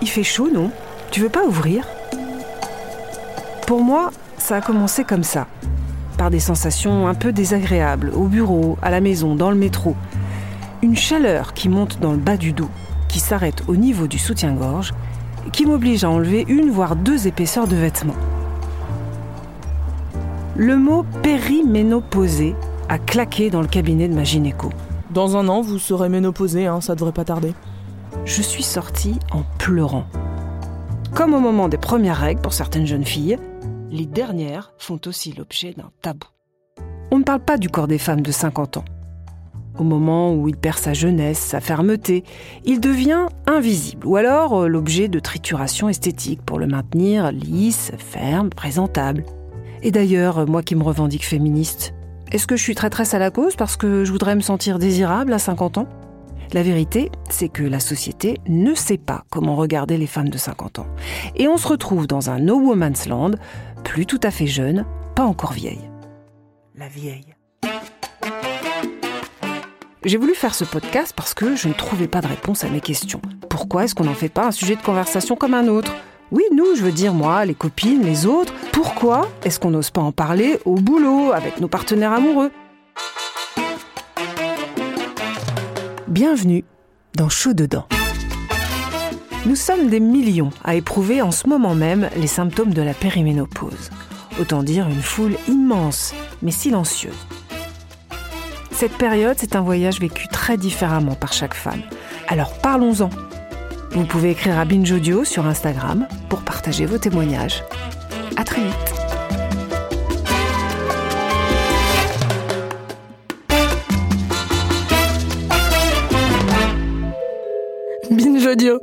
il fait chaud, non? Tu veux pas ouvrir? Pour moi, ça a commencé comme ça, par des sensations un peu désagréables, au bureau, à la maison, dans le métro. Une chaleur qui monte dans le bas du dos, qui s'arrête au niveau du soutien-gorge, qui m'oblige à enlever une voire deux épaisseurs de vêtements. Le mot périménopausée a claqué dans le cabinet de ma gynéco. Dans un an, vous serez ménopausée, hein, ça devrait pas tarder. Je suis sortie en pleurant. Comme au moment des premières règles pour certaines jeunes filles, les dernières font aussi l'objet d'un tabou. On ne parle pas du corps des femmes de 50 ans. Au moment où il perd sa jeunesse, sa fermeté, il devient invisible ou alors euh, l'objet de trituration esthétique pour le maintenir lisse, ferme, présentable. Et d'ailleurs, moi qui me revendique féministe, est-ce que je suis traîtresse à la cause parce que je voudrais me sentir désirable à 50 ans? La vérité, c'est que la société ne sait pas comment regarder les femmes de 50 ans. Et on se retrouve dans un no woman's land, plus tout à fait jeune, pas encore vieille. La vieille. J'ai voulu faire ce podcast parce que je ne trouvais pas de réponse à mes questions. Pourquoi est-ce qu'on n'en fait pas un sujet de conversation comme un autre? Oui, nous, je veux dire moi, les copines, les autres. Pourquoi est-ce qu'on n'ose pas en parler au boulot, avec nos partenaires amoureux? Bienvenue dans Chaud dedans. Nous sommes des millions à éprouver en ce moment même les symptômes de la périménopause. Autant dire une foule immense, mais silencieuse. Cette période, c'est un voyage vécu très différemment par chaque femme. Alors parlons-en vous pouvez écrire à Binge Audio sur Instagram pour partager vos témoignages. À très vite. Binge Audio.